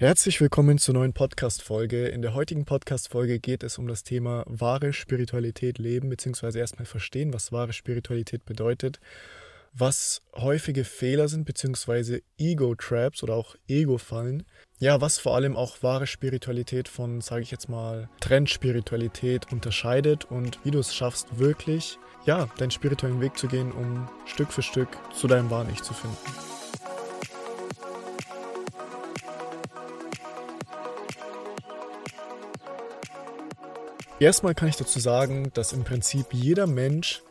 Herzlich willkommen zur neuen Podcast-Folge. In der heutigen Podcast-Folge geht es um das Thema wahre Spiritualität leben, beziehungsweise erstmal verstehen, was wahre Spiritualität bedeutet, was häufige Fehler sind, beziehungsweise Ego-Traps oder auch Ego-Fallen. Ja, was vor allem auch wahre Spiritualität von, sage ich jetzt mal, Trendspiritualität unterscheidet und wie du es schaffst, wirklich, ja, deinen spirituellen Weg zu gehen, um Stück für Stück zu deinem wahren Ich zu finden. Erstmal kann ich dazu sagen, dass im Prinzip jeder Mensch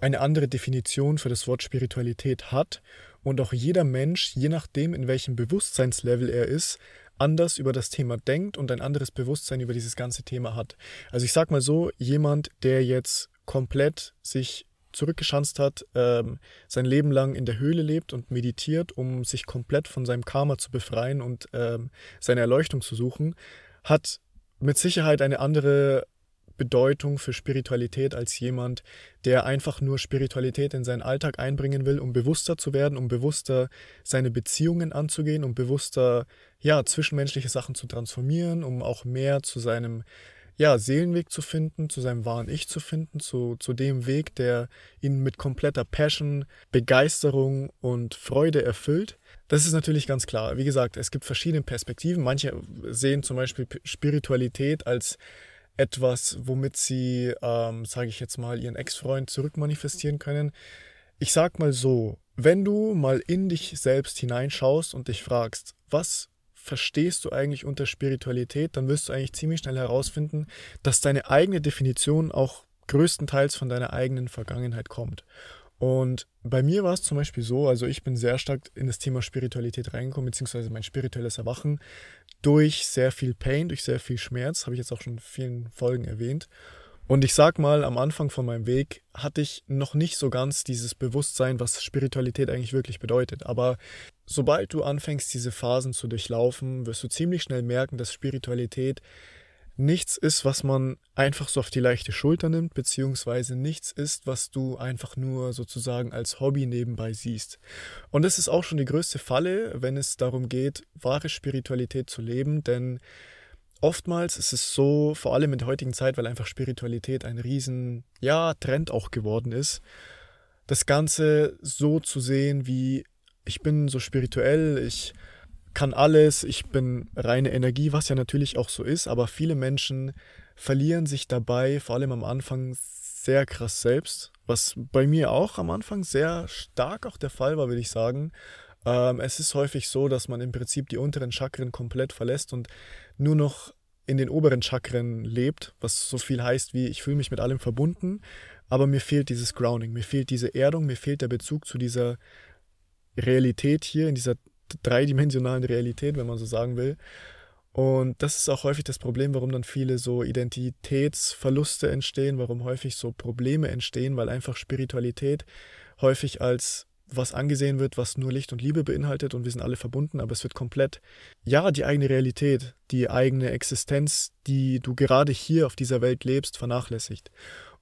eine andere Definition für das Wort Spiritualität hat und auch jeder Mensch, je nachdem, in welchem Bewusstseinslevel er ist, anders über das Thema denkt und ein anderes Bewusstsein über dieses ganze Thema hat. Also ich sag mal so, jemand, der jetzt komplett sich zurückgeschanzt hat, ähm, sein Leben lang in der Höhle lebt und meditiert, um sich komplett von seinem Karma zu befreien und ähm, seine Erleuchtung zu suchen, hat mit Sicherheit eine andere Bedeutung für Spiritualität als jemand, der einfach nur Spiritualität in seinen Alltag einbringen will, um bewusster zu werden, um bewusster seine Beziehungen anzugehen, um bewusster ja, zwischenmenschliche Sachen zu transformieren, um auch mehr zu seinem ja, Seelenweg zu finden, zu seinem wahren Ich zu finden, zu, zu dem Weg, der ihn mit kompletter Passion, Begeisterung und Freude erfüllt. Das ist natürlich ganz klar. Wie gesagt, es gibt verschiedene Perspektiven. Manche sehen zum Beispiel Spiritualität als etwas, womit sie, ähm, sage ich jetzt mal, ihren Ex-Freund zurückmanifestieren können. Ich sag mal so, wenn du mal in dich selbst hineinschaust und dich fragst, was verstehst du eigentlich unter Spiritualität, dann wirst du eigentlich ziemlich schnell herausfinden, dass deine eigene Definition auch größtenteils von deiner eigenen Vergangenheit kommt. Und bei mir war es zum Beispiel so, also ich bin sehr stark in das Thema Spiritualität reingekommen, beziehungsweise mein spirituelles Erwachen durch sehr viel Pain, durch sehr viel Schmerz, habe ich jetzt auch schon in vielen Folgen erwähnt. Und ich sag mal, am Anfang von meinem Weg hatte ich noch nicht so ganz dieses Bewusstsein, was Spiritualität eigentlich wirklich bedeutet. Aber sobald du anfängst, diese Phasen zu durchlaufen, wirst du ziemlich schnell merken, dass Spiritualität nichts ist, was man einfach so auf die leichte Schulter nimmt, beziehungsweise nichts ist, was du einfach nur sozusagen als Hobby nebenbei siehst. Und das ist auch schon die größte Falle, wenn es darum geht, wahre Spiritualität zu leben, denn oftmals ist es so, vor allem in der heutigen Zeit, weil einfach Spiritualität ein riesen, ja, Trend auch geworden ist, das Ganze so zu sehen wie, ich bin so spirituell, ich kann alles, ich bin reine Energie, was ja natürlich auch so ist, aber viele Menschen verlieren sich dabei, vor allem am Anfang, sehr krass selbst, was bei mir auch am Anfang sehr stark auch der Fall war, würde ich sagen. Ähm, es ist häufig so, dass man im Prinzip die unteren Chakren komplett verlässt und nur noch in den oberen Chakren lebt, was so viel heißt wie ich fühle mich mit allem verbunden, aber mir fehlt dieses Grounding, mir fehlt diese Erdung, mir fehlt der Bezug zu dieser Realität hier in dieser dreidimensionalen Realität, wenn man so sagen will. Und das ist auch häufig das Problem, warum dann viele so Identitätsverluste entstehen, warum häufig so Probleme entstehen, weil einfach Spiritualität häufig als was angesehen wird, was nur Licht und Liebe beinhaltet und wir sind alle verbunden, aber es wird komplett, ja, die eigene Realität, die eigene Existenz, die du gerade hier auf dieser Welt lebst, vernachlässigt.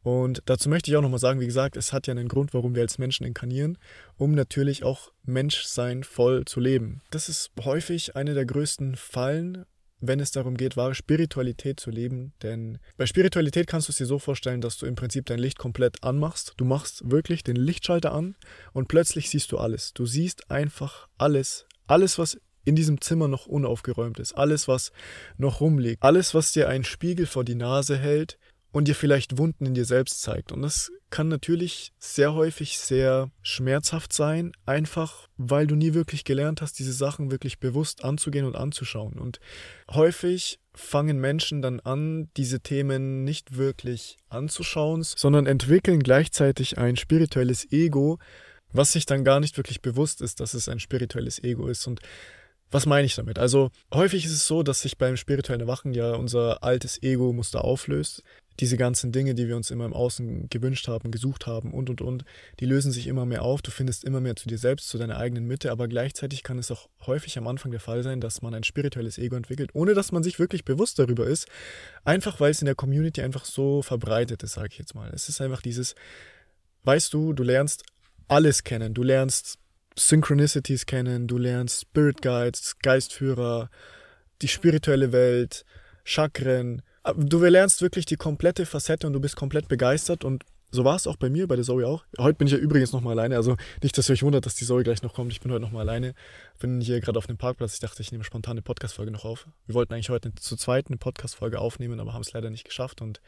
Und dazu möchte ich auch nochmal sagen, wie gesagt, es hat ja einen Grund, warum wir als Menschen inkarnieren, um natürlich auch Menschsein voll zu leben. Das ist häufig eine der größten Fallen, wenn es darum geht, wahre Spiritualität zu leben. Denn bei Spiritualität kannst du es dir so vorstellen, dass du im Prinzip dein Licht komplett anmachst. Du machst wirklich den Lichtschalter an und plötzlich siehst du alles. Du siehst einfach alles. Alles, was in diesem Zimmer noch unaufgeräumt ist. Alles, was noch rumliegt. Alles, was dir einen Spiegel vor die Nase hält und dir vielleicht Wunden in dir selbst zeigt. Und das kann natürlich sehr häufig sehr schmerzhaft sein, einfach weil du nie wirklich gelernt hast, diese Sachen wirklich bewusst anzugehen und anzuschauen. Und häufig fangen Menschen dann an, diese Themen nicht wirklich anzuschauen, sondern entwickeln gleichzeitig ein spirituelles Ego, was sich dann gar nicht wirklich bewusst ist, dass es ein spirituelles Ego ist. Und was meine ich damit? Also häufig ist es so, dass sich beim spirituellen Erwachen ja unser altes Ego-Muster auflöst diese ganzen Dinge, die wir uns immer im Außen gewünscht haben, gesucht haben und und und, die lösen sich immer mehr auf. Du findest immer mehr zu dir selbst, zu deiner eigenen Mitte, aber gleichzeitig kann es auch häufig am Anfang der Fall sein, dass man ein spirituelles Ego entwickelt, ohne dass man sich wirklich bewusst darüber ist. Einfach weil es in der Community einfach so verbreitet ist, sage ich jetzt mal. Es ist einfach dieses, weißt du, du lernst alles kennen. Du lernst Synchronicities kennen, du lernst Spirit Guides, Geistführer, die spirituelle Welt, Chakren. Du lernst wirklich die komplette Facette und du bist komplett begeistert und so war es auch bei mir, bei der Zoe auch. Heute bin ich ja übrigens nochmal alleine. Also nicht, dass ihr euch wundert, dass die Zoe gleich noch kommt. Ich bin heute nochmal alleine. Bin hier gerade auf dem Parkplatz. Ich dachte, ich nehme spontan eine Podcast-Folge noch auf. Wir wollten eigentlich heute zu zweit eine Podcast-Folge aufnehmen, aber haben es leider nicht geschafft. Und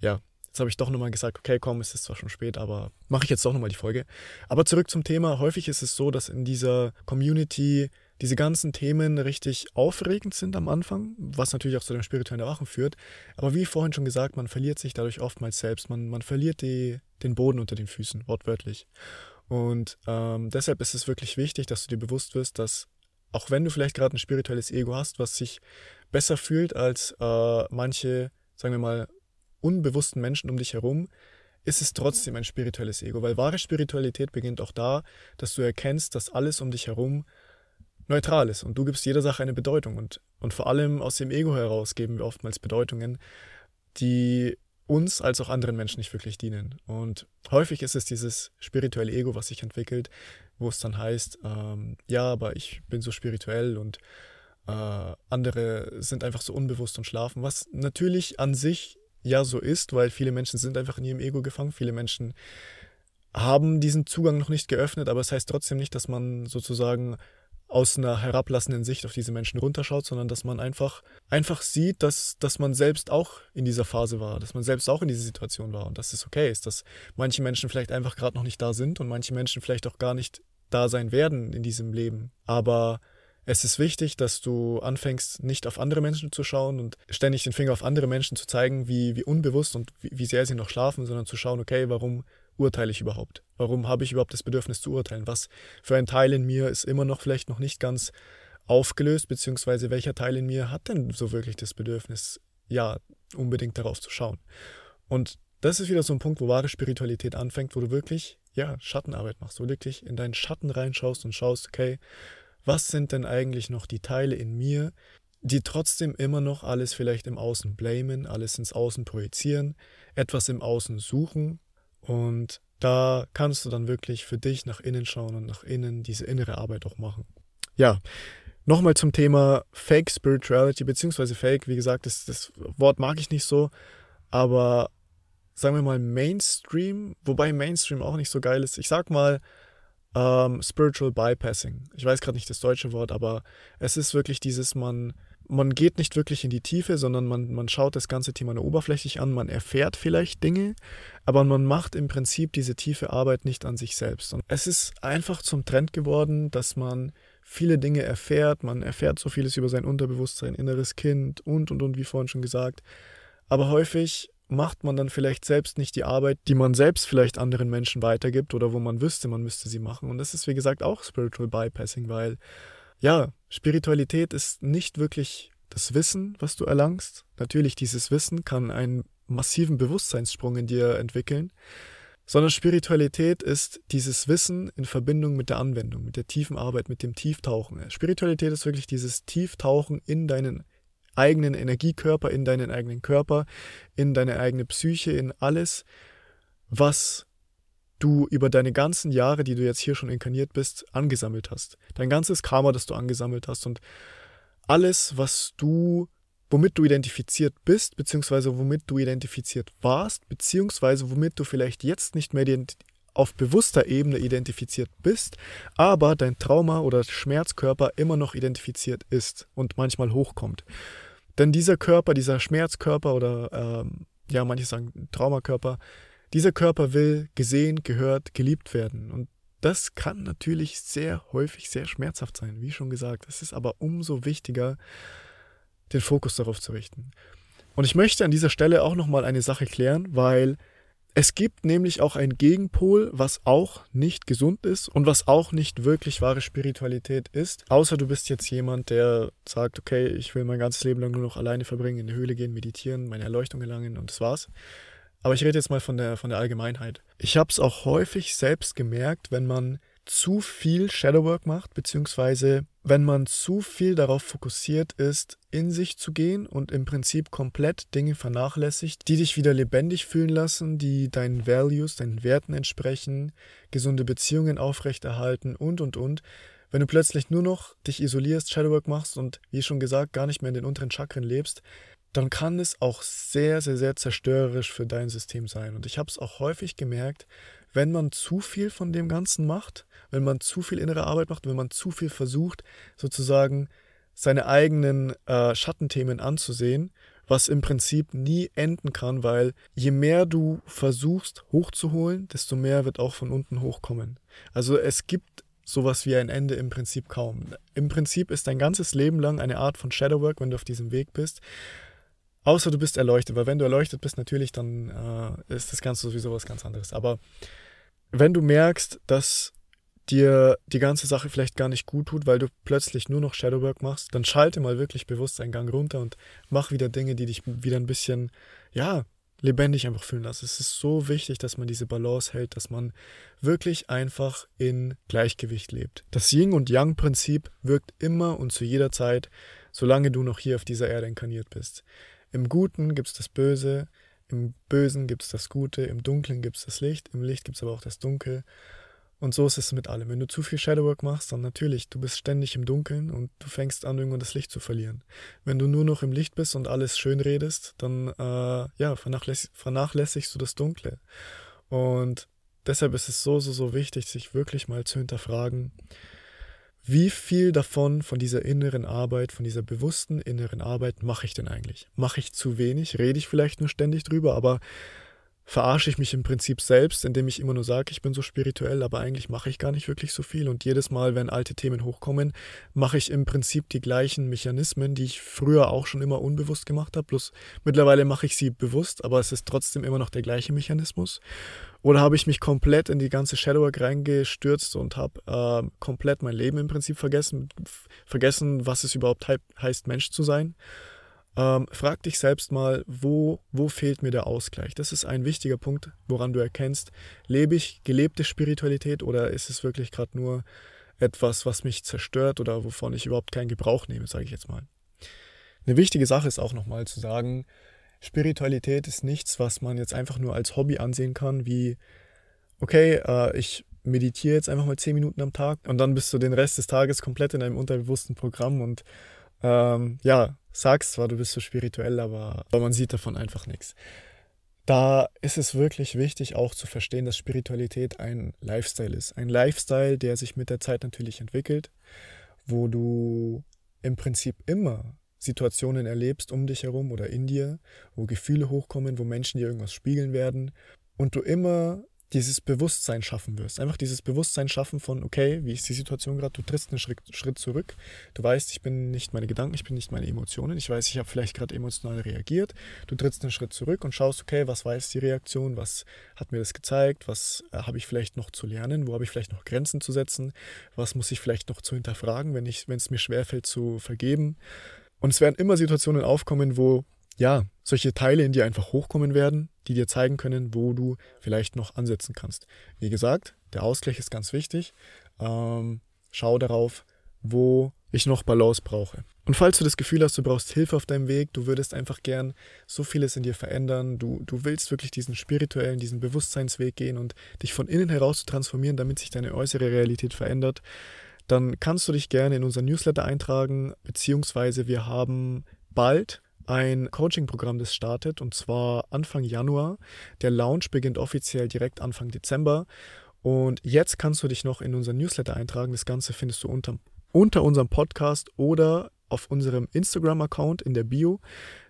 ja, jetzt habe ich doch nochmal gesagt, okay, komm, es ist zwar schon spät, aber mache ich jetzt doch nochmal die Folge. Aber zurück zum Thema. Häufig ist es so, dass in dieser Community diese ganzen Themen richtig aufregend sind am Anfang, was natürlich auch zu dem spirituellen Erwachen führt. Aber wie vorhin schon gesagt, man verliert sich dadurch oftmals selbst. Man, man verliert die, den Boden unter den Füßen, wortwörtlich. Und ähm, deshalb ist es wirklich wichtig, dass du dir bewusst wirst, dass auch wenn du vielleicht gerade ein spirituelles Ego hast, was sich besser fühlt als äh, manche, sagen wir mal, unbewussten Menschen um dich herum, ist es trotzdem ein spirituelles Ego, weil wahre Spiritualität beginnt auch da, dass du erkennst, dass alles um dich herum neutral ist und du gibst jeder Sache eine Bedeutung und, und vor allem aus dem Ego heraus geben wir oftmals Bedeutungen, die uns als auch anderen Menschen nicht wirklich dienen. Und häufig ist es dieses spirituelle Ego, was sich entwickelt, wo es dann heißt, ähm, ja, aber ich bin so spirituell und äh, andere sind einfach so unbewusst und schlafen, was natürlich an sich ja so ist, weil viele Menschen sind einfach in ihrem Ego gefangen, viele Menschen haben diesen Zugang noch nicht geöffnet, aber es das heißt trotzdem nicht, dass man sozusagen aus einer herablassenden Sicht auf diese Menschen runterschaut, sondern dass man einfach, einfach sieht, dass, dass man selbst auch in dieser Phase war, dass man selbst auch in dieser Situation war und dass es okay ist, dass manche Menschen vielleicht einfach gerade noch nicht da sind und manche Menschen vielleicht auch gar nicht da sein werden in diesem Leben. Aber es ist wichtig, dass du anfängst, nicht auf andere Menschen zu schauen und ständig den Finger auf andere Menschen zu zeigen, wie, wie unbewusst und wie, wie sehr sie noch schlafen, sondern zu schauen, okay, warum urteile ich überhaupt? Warum habe ich überhaupt das Bedürfnis zu urteilen? Was für ein Teil in mir ist immer noch vielleicht noch nicht ganz aufgelöst, beziehungsweise welcher Teil in mir hat denn so wirklich das Bedürfnis, ja, unbedingt darauf zu schauen? Und das ist wieder so ein Punkt, wo wahre Spiritualität anfängt, wo du wirklich, ja, Schattenarbeit machst, wo du wirklich in deinen Schatten reinschaust und schaust, okay, was sind denn eigentlich noch die Teile in mir, die trotzdem immer noch alles vielleicht im Außen blamen, alles ins Außen projizieren, etwas im Außen suchen, und da kannst du dann wirklich für dich nach innen schauen und nach innen diese innere Arbeit auch machen. Ja, nochmal zum Thema Fake Spirituality, beziehungsweise Fake, wie gesagt, das, das Wort mag ich nicht so, aber sagen wir mal Mainstream, wobei Mainstream auch nicht so geil ist. Ich sag mal ähm, Spiritual Bypassing. Ich weiß gerade nicht das deutsche Wort, aber es ist wirklich dieses, man man geht nicht wirklich in die Tiefe, sondern man, man schaut das ganze Thema nur oberflächlich an, man erfährt vielleicht Dinge, aber man macht im Prinzip diese tiefe Arbeit nicht an sich selbst. Und es ist einfach zum Trend geworden, dass man viele Dinge erfährt, man erfährt so vieles über sein Unterbewusstsein, inneres Kind und und und, wie vorhin schon gesagt. Aber häufig macht man dann vielleicht selbst nicht die Arbeit, die man selbst vielleicht anderen Menschen weitergibt oder wo man wüsste, man müsste sie machen. Und das ist, wie gesagt, auch Spiritual Bypassing, weil ja, Spiritualität ist nicht wirklich das Wissen, was du erlangst. Natürlich, dieses Wissen kann einen massiven Bewusstseinssprung in dir entwickeln, sondern Spiritualität ist dieses Wissen in Verbindung mit der Anwendung, mit der tiefen Arbeit, mit dem Tieftauchen. Spiritualität ist wirklich dieses Tieftauchen in deinen eigenen Energiekörper, in deinen eigenen Körper, in deine eigene Psyche, in alles, was du über deine ganzen Jahre, die du jetzt hier schon inkarniert bist, angesammelt hast. Dein ganzes Karma, das du angesammelt hast und alles, was du, womit du identifiziert bist, beziehungsweise womit du identifiziert warst, beziehungsweise womit du vielleicht jetzt nicht mehr auf bewusster Ebene identifiziert bist, aber dein Trauma oder Schmerzkörper immer noch identifiziert ist und manchmal hochkommt. Denn dieser Körper, dieser Schmerzkörper oder ähm, ja, manche sagen Traumakörper, dieser Körper will gesehen, gehört, geliebt werden. Und das kann natürlich sehr häufig sehr schmerzhaft sein, wie schon gesagt. Es ist aber umso wichtiger, den Fokus darauf zu richten. Und ich möchte an dieser Stelle auch nochmal eine Sache klären, weil es gibt nämlich auch einen Gegenpol, was auch nicht gesund ist und was auch nicht wirklich wahre Spiritualität ist. Außer du bist jetzt jemand, der sagt, okay, ich will mein ganzes Leben lang nur noch alleine verbringen, in die Höhle gehen, meditieren, meine Erleuchtung erlangen und das war's. Aber ich rede jetzt mal von der, von der Allgemeinheit. Ich habe es auch häufig selbst gemerkt, wenn man zu viel Shadowwork macht, beziehungsweise wenn man zu viel darauf fokussiert ist, in sich zu gehen und im Prinzip komplett Dinge vernachlässigt, die dich wieder lebendig fühlen lassen, die deinen Values, deinen Werten entsprechen, gesunde Beziehungen aufrechterhalten und, und, und. Wenn du plötzlich nur noch dich isolierst, Shadowwork machst und wie schon gesagt gar nicht mehr in den unteren Chakren lebst, dann kann es auch sehr, sehr, sehr zerstörerisch für dein System sein. Und ich habe es auch häufig gemerkt, wenn man zu viel von dem Ganzen macht, wenn man zu viel innere Arbeit macht, wenn man zu viel versucht, sozusagen seine eigenen äh, Schattenthemen anzusehen, was im Prinzip nie enden kann, weil je mehr du versuchst hochzuholen, desto mehr wird auch von unten hochkommen. Also es gibt sowas wie ein Ende im Prinzip kaum. Im Prinzip ist dein ganzes Leben lang eine Art von Shadowwork, wenn du auf diesem Weg bist. Außer du bist erleuchtet, weil wenn du erleuchtet bist, natürlich, dann äh, ist das Ganze sowieso was ganz anderes. Aber wenn du merkst, dass dir die ganze Sache vielleicht gar nicht gut tut, weil du plötzlich nur noch Shadowwork machst, dann schalte mal wirklich bewusst einen Gang runter und mach wieder Dinge, die dich wieder ein bisschen, ja, lebendig einfach fühlen lassen. Es ist so wichtig, dass man diese Balance hält, dass man wirklich einfach in Gleichgewicht lebt. Das Yin und Yang Prinzip wirkt immer und zu jeder Zeit, solange du noch hier auf dieser Erde inkarniert bist. Im Guten gibt es das Böse, im Bösen gibt es das Gute, im Dunklen gibt es das Licht, im Licht gibt es aber auch das Dunkel. Und so ist es mit allem. Wenn du zu viel Shadowwork machst, dann natürlich, du bist ständig im Dunkeln und du fängst an, irgendwann das Licht zu verlieren. Wenn du nur noch im Licht bist und alles schön redest, dann äh, ja, vernachlässigst, vernachlässigst du das Dunkle. Und deshalb ist es so, so, so wichtig, sich wirklich mal zu hinterfragen, wie viel davon, von dieser inneren Arbeit, von dieser bewussten inneren Arbeit mache ich denn eigentlich? Mache ich zu wenig? Rede ich vielleicht nur ständig drüber, aber verarsche ich mich im Prinzip selbst, indem ich immer nur sage, ich bin so spirituell, aber eigentlich mache ich gar nicht wirklich so viel. Und jedes Mal, wenn alte Themen hochkommen, mache ich im Prinzip die gleichen Mechanismen, die ich früher auch schon immer unbewusst gemacht habe. Bloß mittlerweile mache ich sie bewusst, aber es ist trotzdem immer noch der gleiche Mechanismus. Oder habe ich mich komplett in die ganze Shadowwork reingestürzt und habe äh, komplett mein Leben im Prinzip vergessen, vergessen, was es überhaupt he heißt, Mensch zu sein. Ähm, frag dich selbst mal, wo, wo fehlt mir der Ausgleich? Das ist ein wichtiger Punkt, woran du erkennst, lebe ich gelebte Spiritualität oder ist es wirklich gerade nur etwas, was mich zerstört oder wovon ich überhaupt keinen Gebrauch nehme, sage ich jetzt mal. Eine wichtige Sache ist auch nochmal zu sagen, Spiritualität ist nichts, was man jetzt einfach nur als Hobby ansehen kann, wie, okay, äh, ich meditiere jetzt einfach mal zehn Minuten am Tag und dann bist du den Rest des Tages komplett in einem unterbewussten Programm und ähm, ja, sagst zwar, du bist so spirituell, aber, man sieht davon einfach nichts. Da ist es wirklich wichtig auch zu verstehen, dass Spiritualität ein Lifestyle ist. Ein Lifestyle, der sich mit der Zeit natürlich entwickelt, wo du im Prinzip immer Situationen erlebst um dich herum oder in dir, wo Gefühle hochkommen, wo Menschen dir irgendwas spiegeln werden und du immer dieses Bewusstsein schaffen wirst. Einfach dieses Bewusstsein schaffen von, okay, wie ist die Situation gerade? Du trittst einen Schritt, Schritt zurück. Du weißt, ich bin nicht meine Gedanken, ich bin nicht meine Emotionen. Ich weiß, ich habe vielleicht gerade emotional reagiert. Du trittst einen Schritt zurück und schaust, okay, was war jetzt die Reaktion? Was hat mir das gezeigt? Was äh, habe ich vielleicht noch zu lernen? Wo habe ich vielleicht noch Grenzen zu setzen? Was muss ich vielleicht noch zu hinterfragen, wenn, es mir schwerfällt zu vergeben? Und es werden immer Situationen aufkommen, wo ja, solche Teile in dir einfach hochkommen werden, die dir zeigen können, wo du vielleicht noch ansetzen kannst. Wie gesagt, der Ausgleich ist ganz wichtig. Ähm, schau darauf, wo ich noch Balance brauche. Und falls du das Gefühl hast, du brauchst Hilfe auf deinem Weg, du würdest einfach gern so vieles in dir verändern, du, du willst wirklich diesen spirituellen, diesen Bewusstseinsweg gehen und dich von innen heraus transformieren, damit sich deine äußere Realität verändert, dann kannst du dich gerne in unser Newsletter eintragen, beziehungsweise wir haben bald ein Coaching-Programm, das startet und zwar Anfang Januar. Der Launch beginnt offiziell direkt Anfang Dezember. Und jetzt kannst du dich noch in unser Newsletter eintragen. Das Ganze findest du unter, unter unserem Podcast oder auf unserem Instagram-Account in der Bio.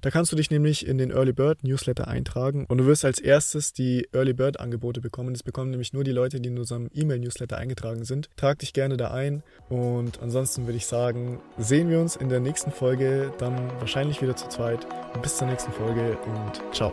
Da kannst du dich nämlich in den Early Bird Newsletter eintragen und du wirst als erstes die Early Bird Angebote bekommen. Das bekommen nämlich nur die Leute, die in unserem E-Mail-Newsletter eingetragen sind. Trag dich gerne da ein und ansonsten würde ich sagen, sehen wir uns in der nächsten Folge, dann wahrscheinlich wieder zu zweit. Bis zur nächsten Folge und ciao.